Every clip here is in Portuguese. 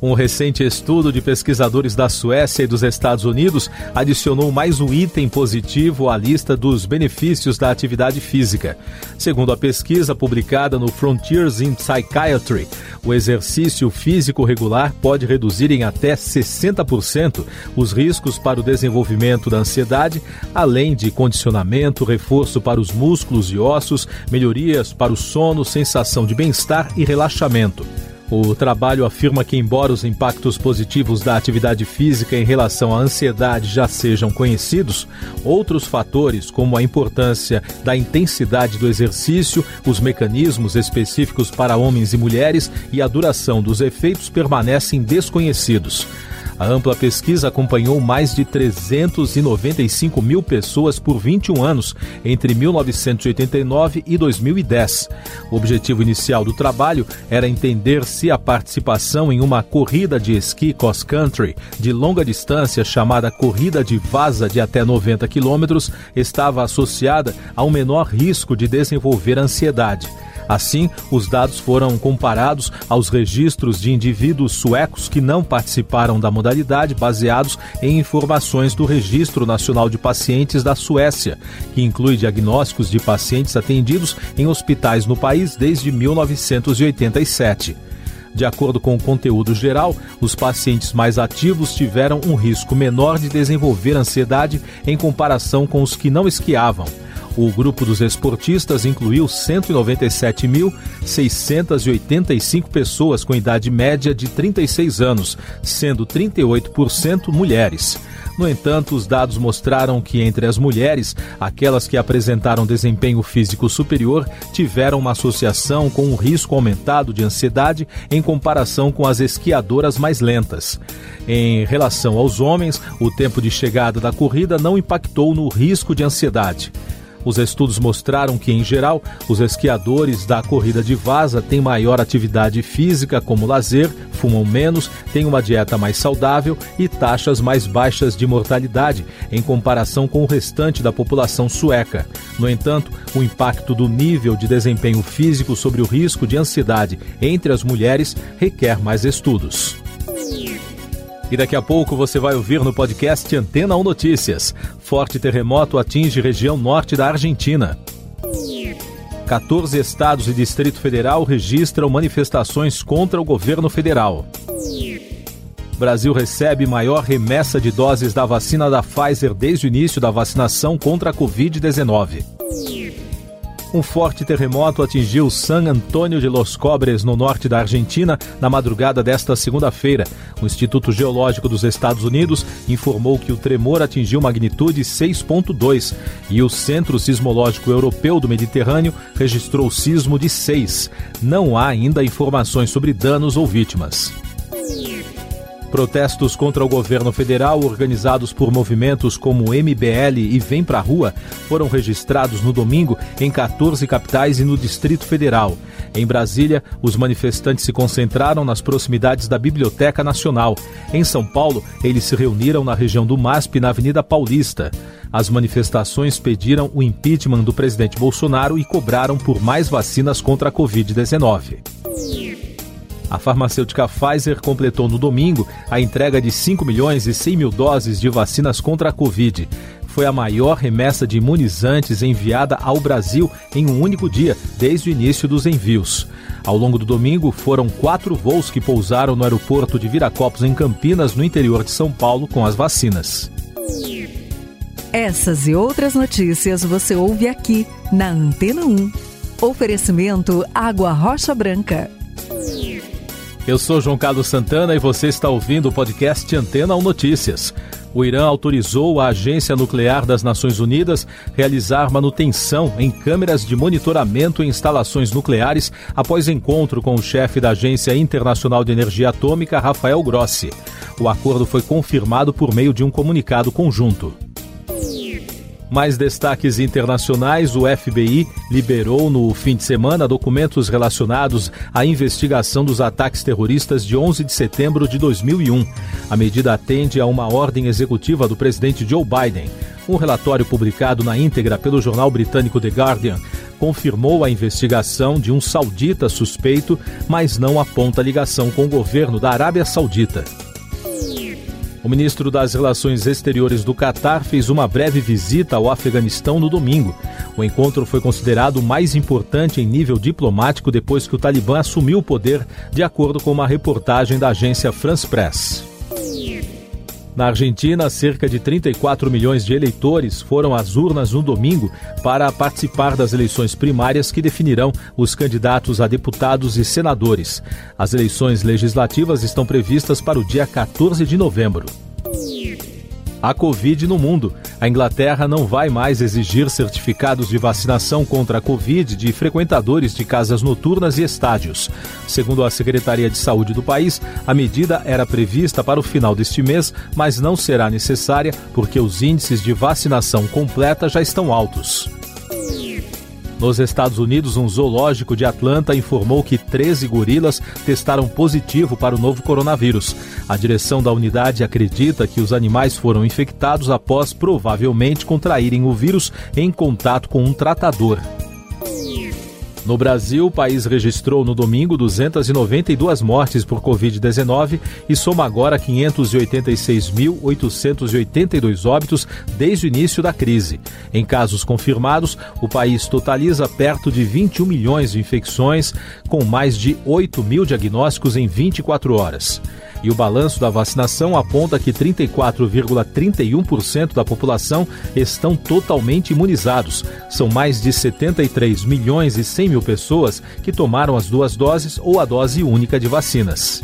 Um recente estudo de pesquisadores da Suécia e dos Estados Unidos adicionou mais um item positivo à lista dos benefícios da atividade física. Segundo a pesquisa publicada no Frontiers in Psychiatry, o exercício físico regular pode reduzir em até 60% os riscos para o desenvolvimento da ansiedade, além de condicionamento, reforço para os músculos e ossos, melhorias para o sono, sensação de bem-estar e relaxamento. O trabalho afirma que, embora os impactos positivos da atividade física em relação à ansiedade já sejam conhecidos, outros fatores, como a importância da intensidade do exercício, os mecanismos específicos para homens e mulheres e a duração dos efeitos permanecem desconhecidos. A ampla pesquisa acompanhou mais de 395 mil pessoas por 21 anos, entre 1989 e 2010. O objetivo inicial do trabalho era entender se a participação em uma corrida de esqui cross-country de longa distância, chamada corrida de vaza de até 90 quilômetros, estava associada a um menor risco de desenvolver ansiedade. Assim, os dados foram comparados aos registros de indivíduos suecos que não participaram da modalidade, baseados em informações do Registro Nacional de Pacientes da Suécia, que inclui diagnósticos de pacientes atendidos em hospitais no país desde 1987. De acordo com o conteúdo geral, os pacientes mais ativos tiveram um risco menor de desenvolver ansiedade em comparação com os que não esquiavam. O grupo dos esportistas incluiu 197.685 pessoas com idade média de 36 anos, sendo 38% mulheres. No entanto, os dados mostraram que entre as mulheres, aquelas que apresentaram desempenho físico superior tiveram uma associação com um risco aumentado de ansiedade em comparação com as esquiadoras mais lentas. Em relação aos homens, o tempo de chegada da corrida não impactou no risco de ansiedade. Os estudos mostraram que, em geral, os esquiadores da corrida de vaza têm maior atividade física como lazer, fumam menos, têm uma dieta mais saudável e taxas mais baixas de mortalidade em comparação com o restante da população sueca. No entanto, o impacto do nível de desempenho físico sobre o risco de ansiedade entre as mulheres requer mais estudos. E daqui a pouco você vai ouvir no podcast Antena 1 Notícias. Forte terremoto atinge região norte da Argentina. 14 estados e Distrito Federal registram manifestações contra o governo federal. Brasil recebe maior remessa de doses da vacina da Pfizer desde o início da vacinação contra a Covid-19 um forte terremoto atingiu San Antônio de los Cobres, no norte da Argentina, na madrugada desta segunda-feira. O Instituto Geológico dos Estados Unidos informou que o tremor atingiu magnitude 6.2 e o Centro Sismológico Europeu do Mediterrâneo registrou sismo de 6. Não há ainda informações sobre danos ou vítimas. Protestos contra o governo federal, organizados por movimentos como MBL e Vem Pra Rua, foram registrados no domingo em 14 capitais e no Distrito Federal. Em Brasília, os manifestantes se concentraram nas proximidades da Biblioteca Nacional. Em São Paulo, eles se reuniram na região do MASP, na Avenida Paulista. As manifestações pediram o impeachment do presidente Bolsonaro e cobraram por mais vacinas contra a Covid-19. A farmacêutica Pfizer completou no domingo a entrega de 5 milhões e 100 mil doses de vacinas contra a Covid. Foi a maior remessa de imunizantes enviada ao Brasil em um único dia, desde o início dos envios. Ao longo do domingo, foram quatro voos que pousaram no aeroporto de Viracopos, em Campinas, no interior de São Paulo, com as vacinas. Essas e outras notícias você ouve aqui na Antena 1. Oferecimento Água Rocha Branca. Eu sou João Carlos Santana e você está ouvindo o podcast Antena 1 Notícias. O Irã autorizou a Agência Nuclear das Nações Unidas realizar manutenção em câmeras de monitoramento em instalações nucleares após encontro com o chefe da Agência Internacional de Energia Atômica, Rafael Grossi. O acordo foi confirmado por meio de um comunicado conjunto. Mais destaques internacionais: o FBI liberou no fim de semana documentos relacionados à investigação dos ataques terroristas de 11 de setembro de 2001. A medida atende a uma ordem executiva do presidente Joe Biden. Um relatório publicado na íntegra pelo jornal britânico The Guardian confirmou a investigação de um saudita suspeito, mas não aponta ligação com o governo da Arábia Saudita. O ministro das Relações Exteriores do Catar fez uma breve visita ao Afeganistão no domingo. O encontro foi considerado o mais importante em nível diplomático depois que o Talibã assumiu o poder, de acordo com uma reportagem da agência France Press. Na Argentina, cerca de 34 milhões de eleitores foram às urnas no domingo para participar das eleições primárias que definirão os candidatos a deputados e senadores. As eleições legislativas estão previstas para o dia 14 de novembro. A Covid no mundo. A Inglaterra não vai mais exigir certificados de vacinação contra a Covid de frequentadores de casas noturnas e estádios. Segundo a Secretaria de Saúde do país, a medida era prevista para o final deste mês, mas não será necessária porque os índices de vacinação completa já estão altos. Nos Estados Unidos, um zoológico de Atlanta informou que 13 gorilas testaram positivo para o novo coronavírus. A direção da unidade acredita que os animais foram infectados após provavelmente contraírem o vírus em contato com um tratador. No Brasil, o país registrou no domingo 292 mortes por Covid-19 e soma agora 586.882 óbitos desde o início da crise. Em casos confirmados, o país totaliza perto de 21 milhões de infecções, com mais de 8 mil diagnósticos em 24 horas. E o balanço da vacinação aponta que 34,31% da população estão totalmente imunizados. São mais de 73 milhões e 100 mil pessoas que tomaram as duas doses ou a dose única de vacinas.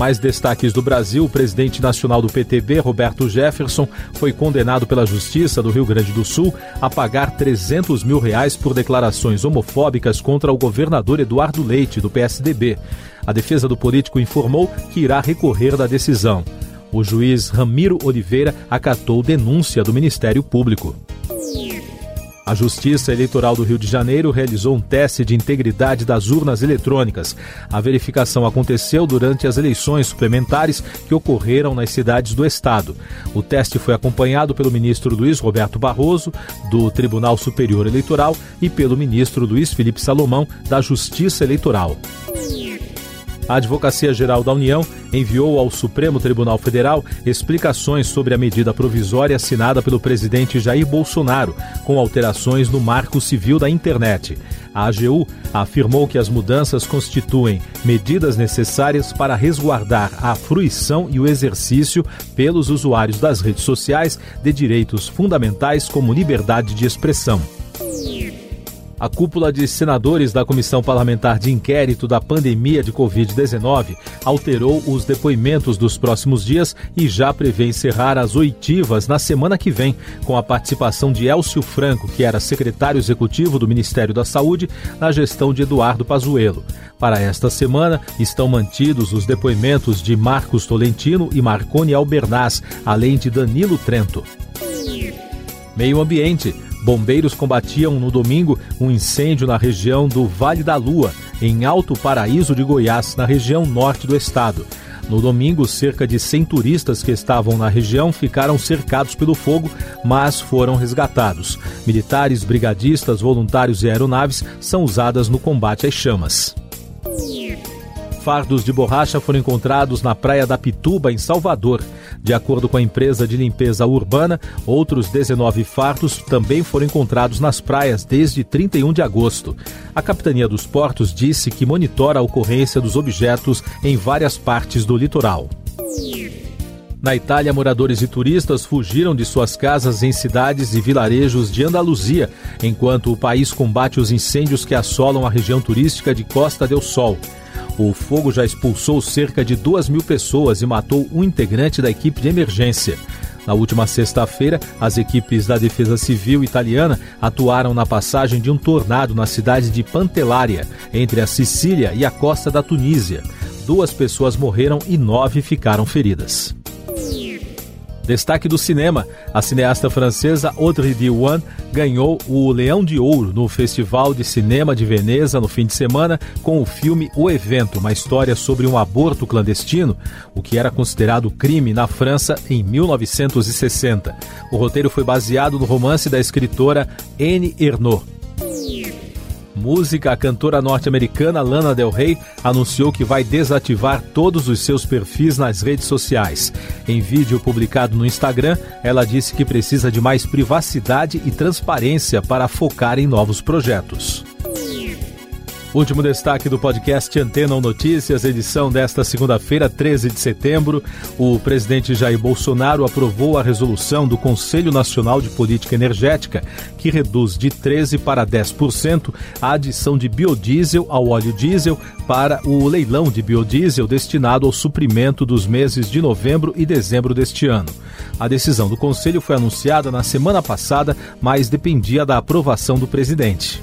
Mais destaques do Brasil: o presidente nacional do PTB, Roberto Jefferson, foi condenado pela Justiça do Rio Grande do Sul a pagar 300 mil reais por declarações homofóbicas contra o governador Eduardo Leite, do PSDB. A defesa do político informou que irá recorrer da decisão. O juiz Ramiro Oliveira acatou denúncia do Ministério Público. A Justiça Eleitoral do Rio de Janeiro realizou um teste de integridade das urnas eletrônicas. A verificação aconteceu durante as eleições suplementares que ocorreram nas cidades do estado. O teste foi acompanhado pelo ministro Luiz Roberto Barroso, do Tribunal Superior Eleitoral, e pelo ministro Luiz Felipe Salomão, da Justiça Eleitoral. A Advocacia Geral da União enviou ao Supremo Tribunal Federal explicações sobre a medida provisória assinada pelo presidente Jair Bolsonaro, com alterações no Marco Civil da Internet. A AGU afirmou que as mudanças constituem medidas necessárias para resguardar a fruição e o exercício pelos usuários das redes sociais de direitos fundamentais como liberdade de expressão. A cúpula de senadores da Comissão Parlamentar de Inquérito da Pandemia de Covid-19 alterou os depoimentos dos próximos dias e já prevê encerrar as oitivas na semana que vem, com a participação de Elcio Franco, que era secretário executivo do Ministério da Saúde na gestão de Eduardo Pazuello. Para esta semana, estão mantidos os depoimentos de Marcos Tolentino e Marconi Albernaz, além de Danilo Trento. Meio Ambiente. Bombeiros combatiam no domingo um incêndio na região do Vale da Lua, em Alto Paraíso de Goiás, na região norte do estado. No domingo, cerca de 100 turistas que estavam na região ficaram cercados pelo fogo, mas foram resgatados. Militares, brigadistas, voluntários e aeronaves são usadas no combate às chamas. Fardos de borracha foram encontrados na praia da Pituba, em Salvador. De acordo com a empresa de limpeza urbana, outros 19 fardos também foram encontrados nas praias desde 31 de agosto. A Capitania dos Portos disse que monitora a ocorrência dos objetos em várias partes do litoral. Na Itália, moradores e turistas fugiram de suas casas em cidades e vilarejos de Andaluzia, enquanto o país combate os incêndios que assolam a região turística de Costa del Sol. O fogo já expulsou cerca de duas mil pessoas e matou um integrante da equipe de emergência. Na última sexta-feira, as equipes da Defesa Civil italiana atuaram na passagem de um tornado na cidade de Pantellária, entre a Sicília e a costa da Tunísia. Duas pessoas morreram e nove ficaram feridas. Destaque do cinema: a cineasta francesa Audrey Diwan ganhou o Leão de Ouro no Festival de Cinema de Veneza no fim de semana com o filme O Evento, uma história sobre um aborto clandestino, o que era considerado crime na França em 1960. O roteiro foi baseado no romance da escritora Anne Ernaux música, a cantora norte-americana Lana Del Rey anunciou que vai desativar todos os seus perfis nas redes sociais. Em vídeo publicado no Instagram, ela disse que precisa de mais privacidade e transparência para focar em novos projetos. Último destaque do podcast Antena Notícias, edição desta segunda-feira, 13 de setembro. O presidente Jair Bolsonaro aprovou a resolução do Conselho Nacional de Política Energética, que reduz de 13% para 10% a adição de biodiesel ao óleo diesel para o leilão de biodiesel destinado ao suprimento dos meses de novembro e dezembro deste ano. A decisão do Conselho foi anunciada na semana passada, mas dependia da aprovação do presidente.